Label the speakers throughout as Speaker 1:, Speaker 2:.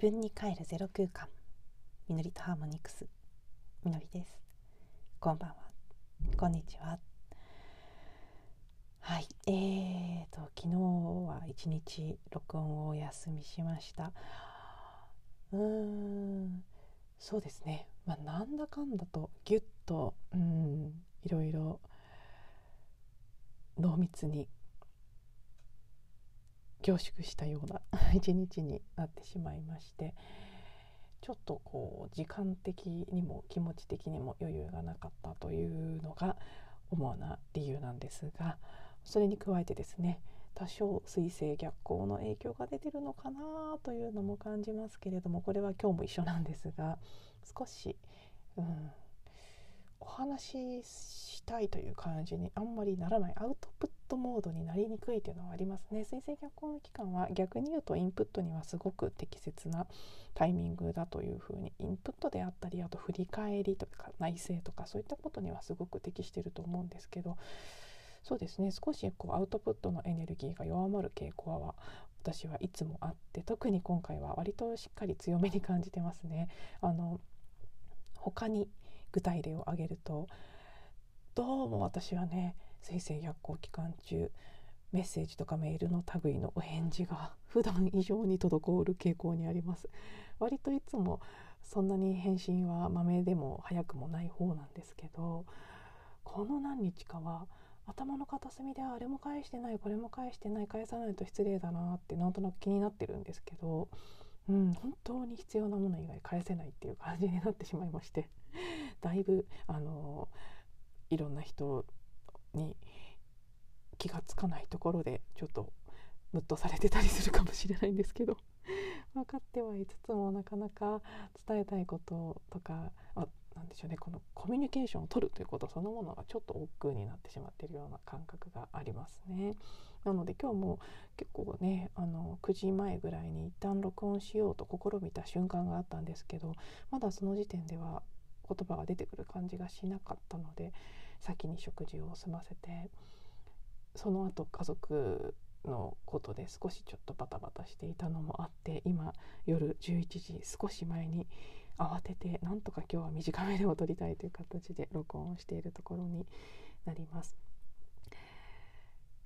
Speaker 1: 自分に帰るゼロ空間。みのりとハーモニクス。みのりです。こんばんは。こんにちは。はい。えーと昨日は一日録音をお休みしました。うーん。そうですね。まあなんだかんだとぎゅっとうんいろいろ濃密に凝縮したような 一日になってしまいましてちょっとこう時間的にも気持ち的にも余裕がなかったというのが主な理由なんですがそれに加えてですね多少水星逆行の影響が出てるのかなというのも感じますけれどもこれは今日も一緒なんですが少し、うん、お話ししたいという感じにあんまりならないアウトプットモードになりにくいというのはありますね水星逆行の期間は逆に言うとインプットにはすごく適切なタイミングだというふうにインプットであったりあと振り返りとか内省とかそういったことにはすごく適してると思うんですけどそうですね少しこうアウトプットのエネルギーが弱まる傾向は私はいつもあって特に今回は割としっかり強めに感じてますね。あの他に具体例を挙げるとどうも私はね水星逆行期間中メッセージとかメールの類のお返事が普段以上に滞る傾向にあります。割といつもそんなに返信はまめでも早くもない方なんですけどこの何日かは頭の片隅であれも返してないこれも返してない返さないと失礼だなってなんとなく気になってるんですけど、うん、本当に必要なもの以外返せないっていう感じになってしまいまして。だいぶあのいろんな人に気が付かないところでちょっとムッとされてたりするかもしれないんですけど 分かってはいつつもなかなか伝えたいこととかあなんでしょうねこのコミュニケーションを取るということそのものがちょっと億劫になってしまっているような感覚がありますね。なので今日も結構ねあの9時前ぐらいに一旦録音しようと試みた瞬間があったんですけどまだその時点では言葉が出てくる感じがしなかったので先に食事を済ませてその後家族のことで少しちょっとバタバタしていたのもあって今夜11時少し前に慌ててなんとか今日は短めでも撮りたいという形で録音をしているところになります。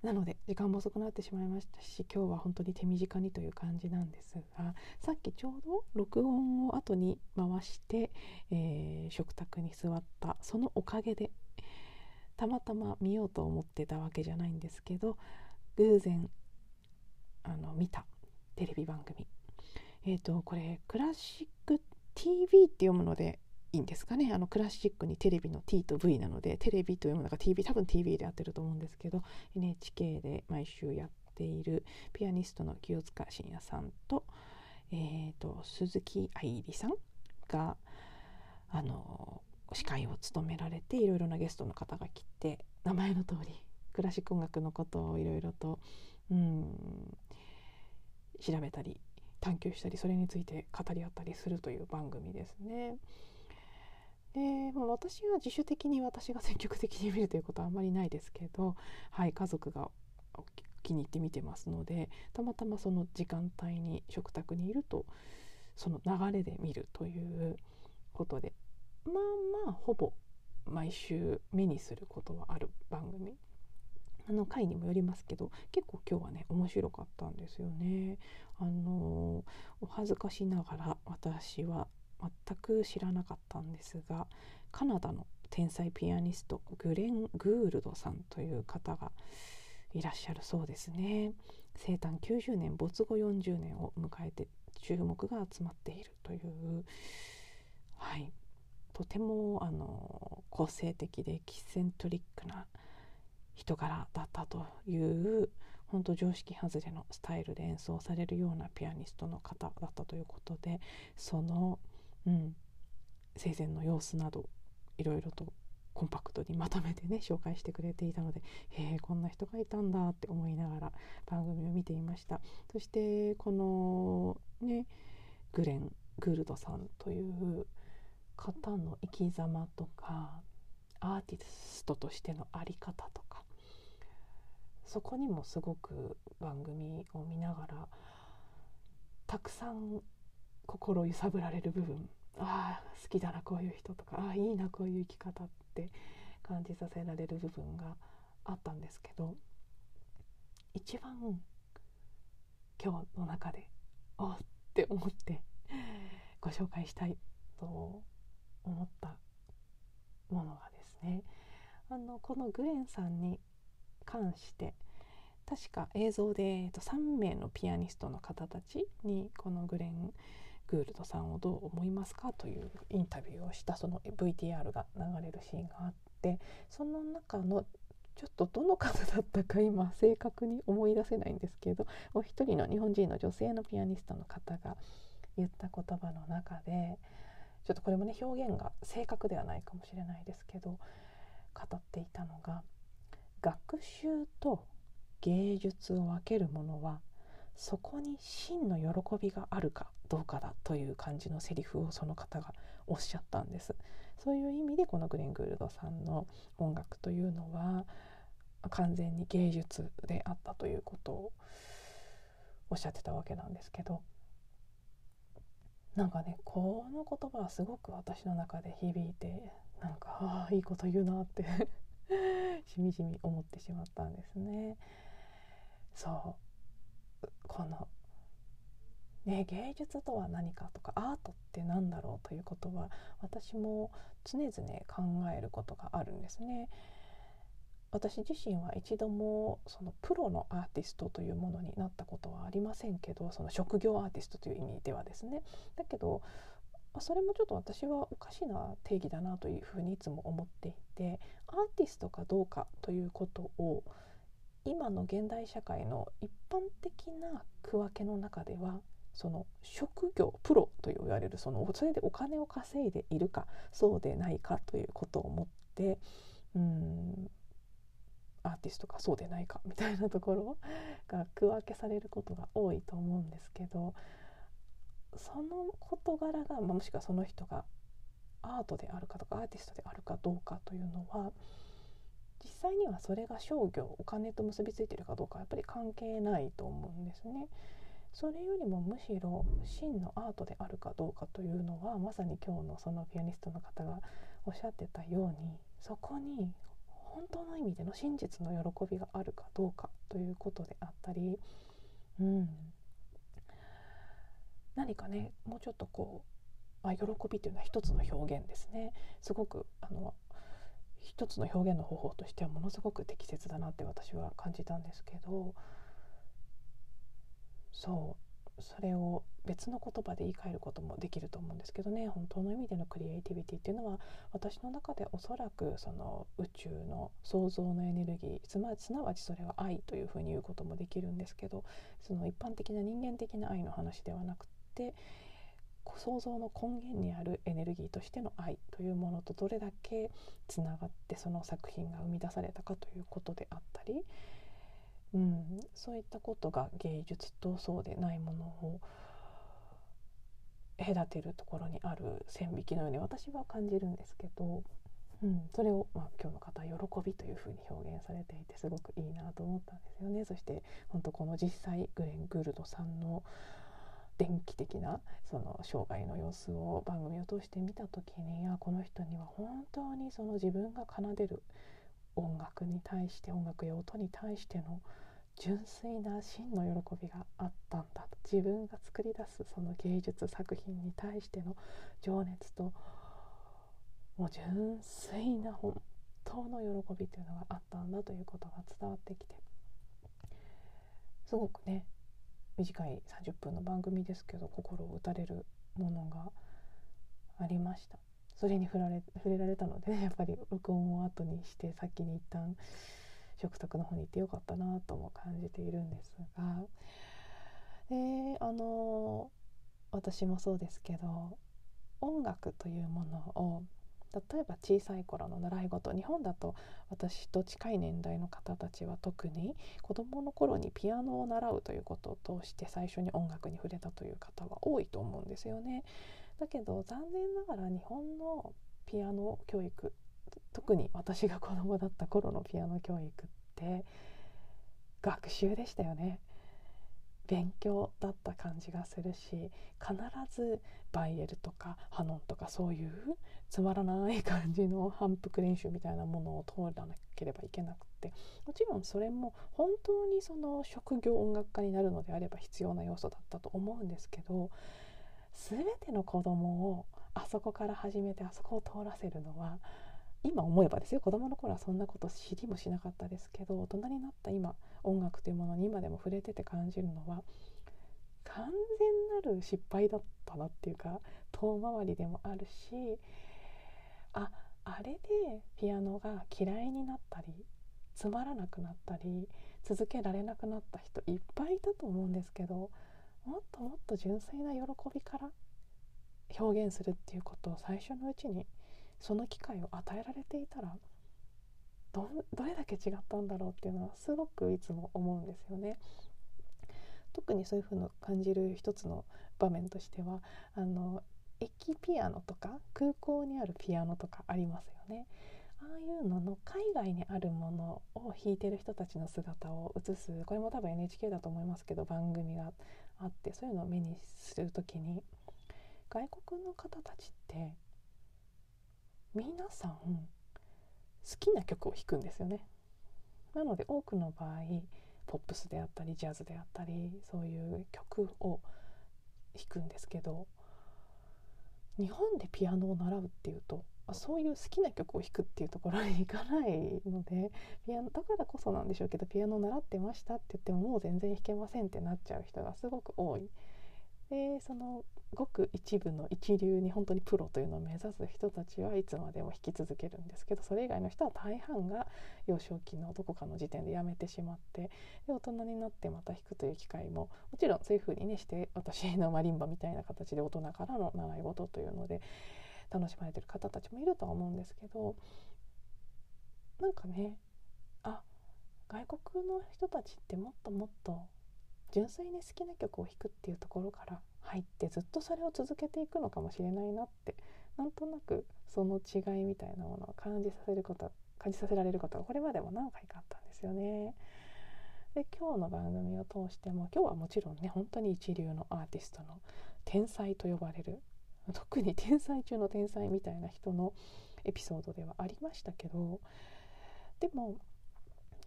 Speaker 1: なので時間も遅くなってしまいましたし今日は本当に手短にという感じなんですがさっきちょうど録音を後に回して、えー、食卓に座ったそのおかげでたまたま見ようと思ってたわけじゃないんですけど偶然あの見たテレビ番組。えっ、ー、とこれクラシック TV って読むのでいいんですかねあのクラシックにテレビの T と V なのでテレビというものが TV 多分 TV でやってると思うんですけど NHK で毎週やっているピアニストの清塚信也さんと,、えーと、鈴木愛理さんがあの司会を務められていろいろなゲストの方が来て名前の通りクラシック音楽のことをいろいろと、うん、調べたり探求したりそれについて語り合ったりするという番組ですね。で、まあ、私は自主的に私が積極的に見るということはあまりないですけど、はい、家族が気に入って見てますのでたまたまその時間帯に食卓にいるとその流れで見るということでまあまあほぼ毎週目にすることはある番組あの回にもよりますけど結構今日はね面白かったんですよね。あのお恥ずかしながら私は全く知らなかったんですがカナダの天才ピアニストグレン・グールドさんという方がいらっしゃるそうですね。生誕90年没後40年を迎えて注目が集まっているという。はい。とてもあの個性的でエキセントリックな人柄だったという本当常識外れのスタイルで演奏されるようなピアニストの方だったということでそのうん、生前の様子などいろいろとコンパクトにまとめてね紹介してくれていたのでへえこんな人がいたんだって思いながら番組を見ていました。そしてこのねグレン・グールドさんという方の生き様とかアーティストとしての在り方とかそこにもすごく番組を見ながらたくさん心揺さぶられる部分。ああ好きだなこういう人とか。ああいいなこういう生き方って感じさせられる部分があったんですけど一番今日の中でおって思ってご紹介したいと思ったものがですねあのこのグレンさんに関して確か映像で、えっと、3名のピアニストの方たちにこのグレン・グールドさんをどう思いますかというインタビューをしたその VTR が流れるシーンがあってその中のちょっとどの方だったか今正確に思い出せないんですけどお一人の日本人の女性のピアニストの方が言った言葉の中でちょっとこれもね表現が正確ではないかもしれないですけど語っていたのが学習と芸術を分けるものはそこに真の喜びがあるかどうかだという感じのセリフをその方がおっしゃったんです。そういう意味でこのグレン・グールドさんの音楽というのは完全に芸術であったということをおっしゃってたわけなんですけど。なんかねこの言葉はすごく私の中で響いてなんかああいいこと言うなって しみじみ思ってしまったんですね。そう。このね、芸術とは何かとかアートって何だろうということは私も常々考えることがあるんですね。私自身は一度もそのプロのアーティストというものになったことはありませんけどその職業アーティストという意味ではですねだけどそれもちょっと私はおかしな定義だなというふうにいつも思っていてアーティストかどうかということを今の現代社会の一般的な区分けの中ではその職業プロと言われるそのそれでお金を稼いでいるかそうでないかということを思ってうんアーティストかそうでないかみたいなところが区分けされることが多いと思うんですけどその事柄が、まあ、もしくはその人がアートであるかとかアーティストであるかどうかというのは実際にはそれが商業お金と結びついているかどうかやっぱり関係ないと思うんですね。それよりもむしろ真のアートであるかどうかというのはまさに今日のそのピアニストの方がおっしゃってたようにそこに本当の意味での真実の喜びがあるかどうかということであったり、うん、何かねもうちょっとこうあ喜びというのは一つの表現ですね。すごくあの一つの表現の方法としてはものすごく適切だなって私は感じたんですけどそう。それを別の言葉で言い換えることもできると思うんですけどね。本当の意味でのクリエイティビティっていうのは私の中でおそらくその宇宙の創造のエネルギーすなわちそれは愛というふうに言うこともできるんですけどその一般的な人間的な愛の話ではなくて創造の根源にあるエネルギーとしての愛というものとどれだけつながってその作品が生み出されたかということであったりうん、そういったことが芸術とそうでないものを隔てるところにある線引きのように私は感じるんですけど、うん、それを、まあ、今日の方は喜びというふうに表現されていてすごくいいなと思ったんですよね。そして本当この実際グレン・グールドさんの電気的なその生涯の様子を番組を通して見た時にあこの人には本当にその自分が奏でる音楽に対して音楽や音に対しての純粋な真の喜びがあったんだと自分が作り出すその芸術作品に対しての情熱ともう純粋な本当の喜びというのがあったんだということが伝わってきて。すごくね短い30分の番組ですけど心を打たれるものがありました。それに触られ 触れられたので、ね、やっぱり録音を後にして先に一旦食卓の方に行ってよかったなとも感じているんですがであの私もそうですけど音楽というものを例えば小さい頃の習い事日本だと私と近い年代の方たちは特に子どもの頃にピアノを習うということを通して最初に音楽に触れたという方は多いと思うんですよね。だけど残念ながら日本のピアノ教育特に私が子供だった頃のピアノ教育って学習でしたよね。勉強だった感じがするし必ずバイエルとかハノンとかそういうつまらない感じの反復練習みたいなものを通らなければいけなくてもちろんそれも本当にその職業音楽家になるのであれば必要な要素だったと思うんですけど全ての子供をあそこから始めてあそこを通らせるのは今思えばですよ子供の頃はそんなこと知りもしなかったですけど大人になった今音楽というものに今でも触れてて感じるのは完全なる失敗だったなっていうか遠回りでもあるしああれでピアノが嫌いになったりつまらなくなったり続けられなくなった人いっぱいいたと思うんですけどもっともっと純粋な喜びから表現するっていうことを最初のうちにその機会を与えられていたらどどれだけ違ったんだろうっていうのはすごくいつも思うんですよね。特にそういうふうに感じる一つの場面としてはあの駅ピアノとか空港にあるピアノとかありますよね。ああいうのの海外にあるものを弾いてる人たちの姿を映すこれも多分 NHK だと思いますけど番組があってそういうのを目にする時に外国の方たちって皆さん好きな曲を弾くんですよね。なので多くの場合ポップスであったりジャズであったりそういう曲を弾くんですけど日本でピアノを習うっていうとそういう好きな曲を弾くっていうところに行かないのでピアノだからこそなんでしょうけどピアノ習ってましたって言ってももう全然弾けませんってなっちゃう人がすごく多い。でそのごく一部の一流に本当にプロというのを目指す人たちはいつまでも弾き続けるんですけどそれ以外の人は大半が幼少期のどこかの時点でやめてしまってで大人になってまた弾くという機会ももちろんそういうふうにねして私のマリンバみたいな形で大人からの習い事というので楽しまれてる方たちもいるとは思うんですけどなんかねあ外国の人たちってもっともっと純粋に好きな曲を弾くっていうところから入ってずっとそれを続けていくのかもしれないなってなんとなくその違いみたいなものを感じさせること感じさせられることがこれまでも何回かあったんですよね。で今日の番組を通しても今日はもちろんね本当に一流のアーティストの天才と呼ばれる特に天才中の天才みたいな人のエピソードではありましたけどでも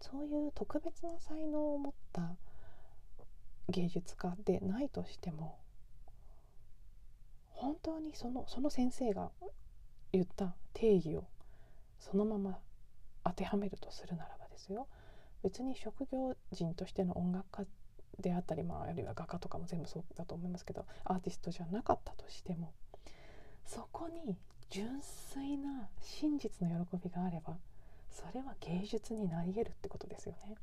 Speaker 1: そういう特別な才能を持った芸術家でないとしても本当にそのその先生が言った定義をそのまま当てはめるとするならばですよ別に職業人としての音楽家であったり、まあ、あるいは画家とかも全部そうだと思いますけどアーティストじゃなかったとしてもそこに純粋な真実の喜びがあればそれは芸術になり得るってことですよね。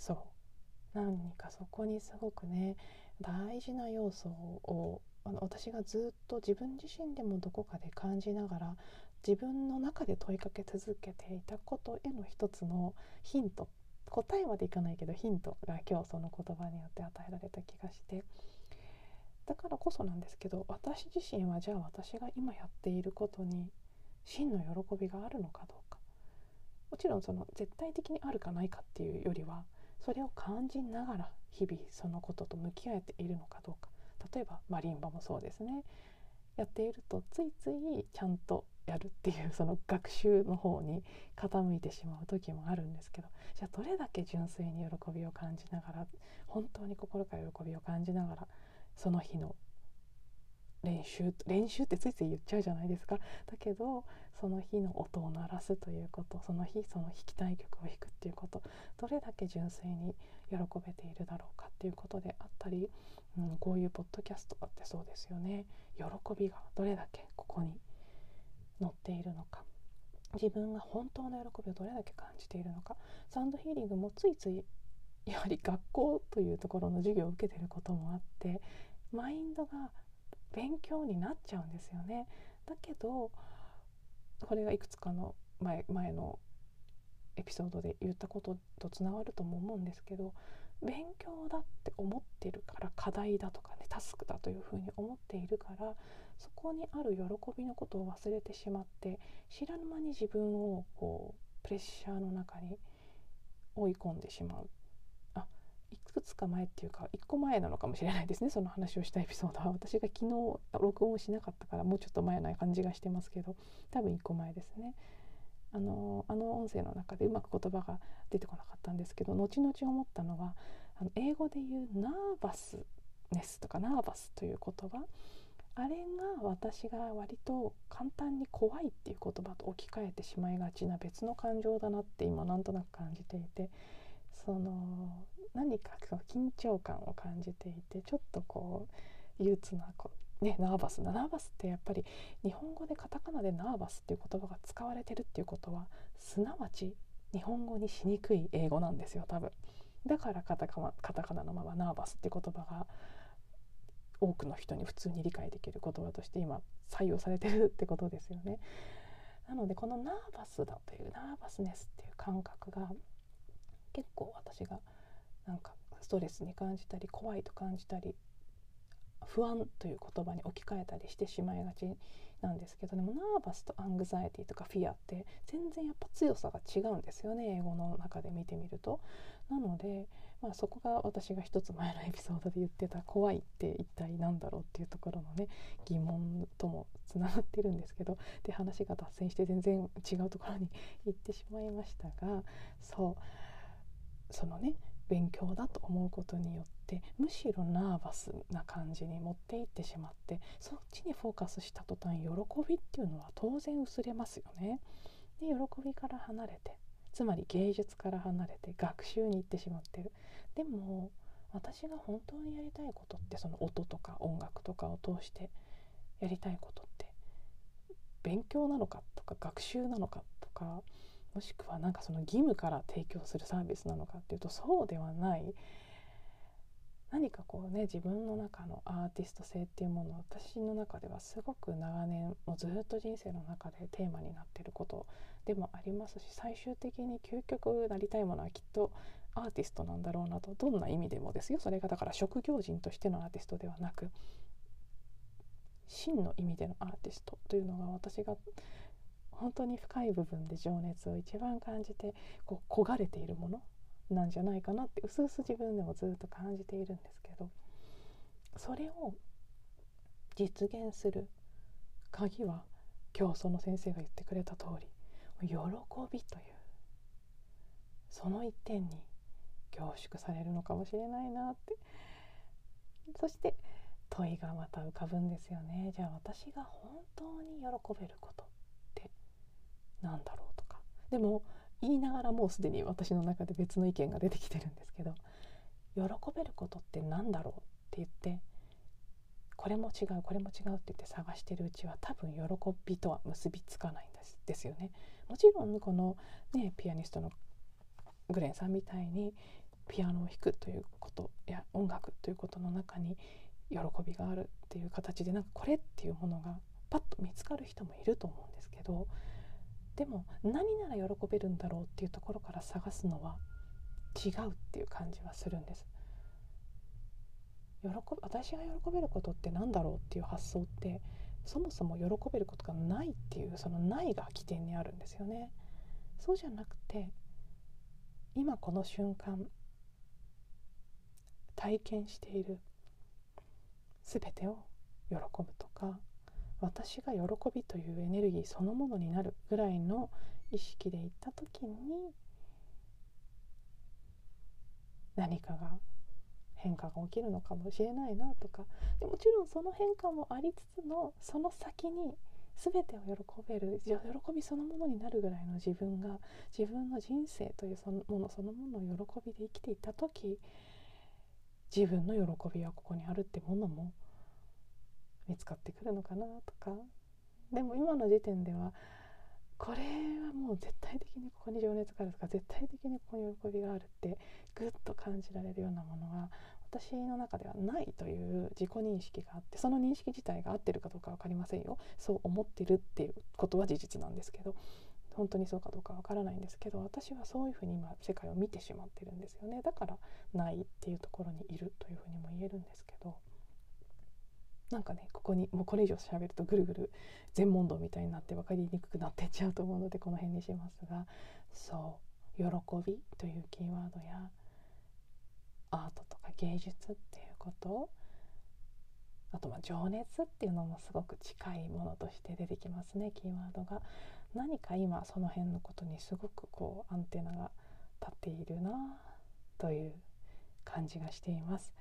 Speaker 1: そう。何かそこにすごくね大事な要素をあの私がずっと自分自身でもどこかで感じながら自分の中で問いかけ続けていたことへの一つのヒント。答えまでいかないけどヒントが今日その言葉によって与えられた気がして。だからこそなんですけど私自身はじゃあ私が今やっていることに真の喜びがあるのかどうか。もちろんその絶対的にあるかないかっていうよりはそれを感じながら日々そのことと向き合えているのかどうか。例えばマリンバもそうですね。やっているとついついちゃんとやるっていうその学習の方に傾いてしまう時もあるんですけどじゃあどれだけ純粋に喜びを感じながら本当に心から喜びを感じながらその日の練習練習ってついつい言っちゃうじゃないですか。だけどその日の音を鳴らすということその日その弾きたい曲を弾くっていうことどれだけ純粋に喜べているだろうかっていうことであったり、うん、こういうポッドキャストだってそうですよね。喜びがどれだけここに乗っているのか。自分が本当の喜びをどれだけ感じているのか。サウンドヒーリングもついついやはり学校というところの授業を受けてることもあってマインドが勉強になっちゃうんですよね。だけどこれがいくつかの前前のエピソードで言ったこととつながるとも思うんですけど勉強だって思ってるから課題だとかねタスクだというふうに思っているからそこにある喜びのことを忘れてしまって知らぬ間に自分をこうプレッシャーの中に追い込んでしまういくつか前っていうか1個前なのかもしれないですね。その話をしたエピソードは。私が昨日録音しなかったからもうちょっと前な感じがしてますけど多分1個前ですね。あのあの音声の中でうまく言葉が出てこなかったんですけど後々思ったのはあの英語で言うナーバスネスとかナーバスという言葉。あれが私が割と簡単に怖いっていう言葉と置き換えてしまいがちな別の感情だなって今なんとなく感じていてその何かその緊張感を感じていてちょっとこう憂鬱なこう、ね、ナーバスなナーバスってやっぱり日本語でカタカナでナーバスっていう言葉が使われてるっていうことはすなわち日本語にしにくい英語なんですよ多分。だからカタカナカタカナのままナーバスって言葉が多くの人に普通に理解できる言葉として今採用されてるってことですよね。なのでこのナーバスだというナーバスネスっていう感覚が結構私がなんかストレスに感じたり怖いと感じたり不安という言葉に置き換えたりしてしまいがちなんですけどでもナーバスとアングザイティとかフィアって全然やっぱ強さが違うんですよね英語の中で見てみると。なので、まあ、そこが私が一つ前のエピソードで言ってた怖いって一体何だろうっていうところのね疑問ともつながってるんですけどで話が脱線して全然違うところに行ってしまいましたがそうそのね勉強だと思うことによってむしろナーバスな感じに持っていってしまってそっちにフォーカスした途端喜びっていうのは当然薄れますよね。で喜びから離れてつまり芸術から離れて学習に行ってしまってる。でも私が本当にやりたいことってその音とか音楽とかを通してやりたいことって勉強なのかとか学習なのかとかもしくはなんかその義務から提供するサービスなのかっていうとそうではない。何かこうね自分の中のアーティスト性っていうもの私の中ではすごく長年もうずっと人生の中でテーマになってることでもありますし最終的に究極なりたいものはきっとアーティストなんだろうなとどんな意味でもですよ。それがだから職業人としてのアーティストではなく真の意味でのアーティストというのが私が本当に深い部分で情熱を一番感じてこう焦がれているものなんじゃないかなってうすうす自分でもずっと感じているんですけどそれを実現する鍵は今日その先生が言ってくれた通り喜びというその一点に凝縮されるのかもしれないなって。そして問いがまた浮かぶんですよね。じゃあ私が本当に喜べること。なんだろうとかでも言いながらもうすでに私の中で別の意見が出てきてるんですけど喜べることって何だろうって言ってこれも違うこれも違うって言って探してるうちは多分喜びとは結びつかないんですですよね。もちろんこの、ね、ピアニストのグレンさんみたいにピアノを弾くということや音楽ということの中に喜びがあるっていう形でなんかこれっていうものがパッと見つかる人もいると思うんですけどでも何なら喜べるんだろうっていうところから探すのは違うっていう感じはするんです。喜私が喜べることって何だろうっていう発想ってそもそも喜べることがないっていうそのないが起点にあるんですよね。そうじゃなくて今この瞬間体験している全てを喜ぶとか私が喜びというエネルギーそのものになるぐらいの意識でいった時に何かが変化が起きるのかもしれないなとか。でもちろんその変化もありつつのその先に全てを喜べる喜びそのものになるぐらいの自分が自分の人生というそのものそのものを喜びで生きていた時自分の喜びはここにあるってものも見つかってくるのかなとか。でも今の時点ではこれはもう絶対的にここに情熱があるとか絶対的にここに喜びがあるってぐっと感じられるようなものは私の中ではないという自己認識があってその認識自体が合ってるかどうか分かりませんよ。そう思ってるっていうことは事実なんですけど本当にそうかどうかわからないんですけど私はそういうふうに今世界を見てしまってるんですよね。だからないっていうところにいるというふうにも言えるんですけどなんかねここにもうこれ以上喋るとぐるぐる全問答みたいになって分かりにくくなってっちゃうと思うのでこの辺にしますがそう喜びというキーワードやアートとか芸術っていうことあとま情熱っていうのもすごく近いものとして出てきますねキーワードが。何か今その辺のことにすごくこうアンテナが立っているなという感じがしています。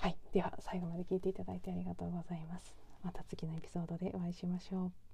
Speaker 1: はい。では最後まで聞いていただいてありがとうございます。また次のエピソードでお会いしましょう。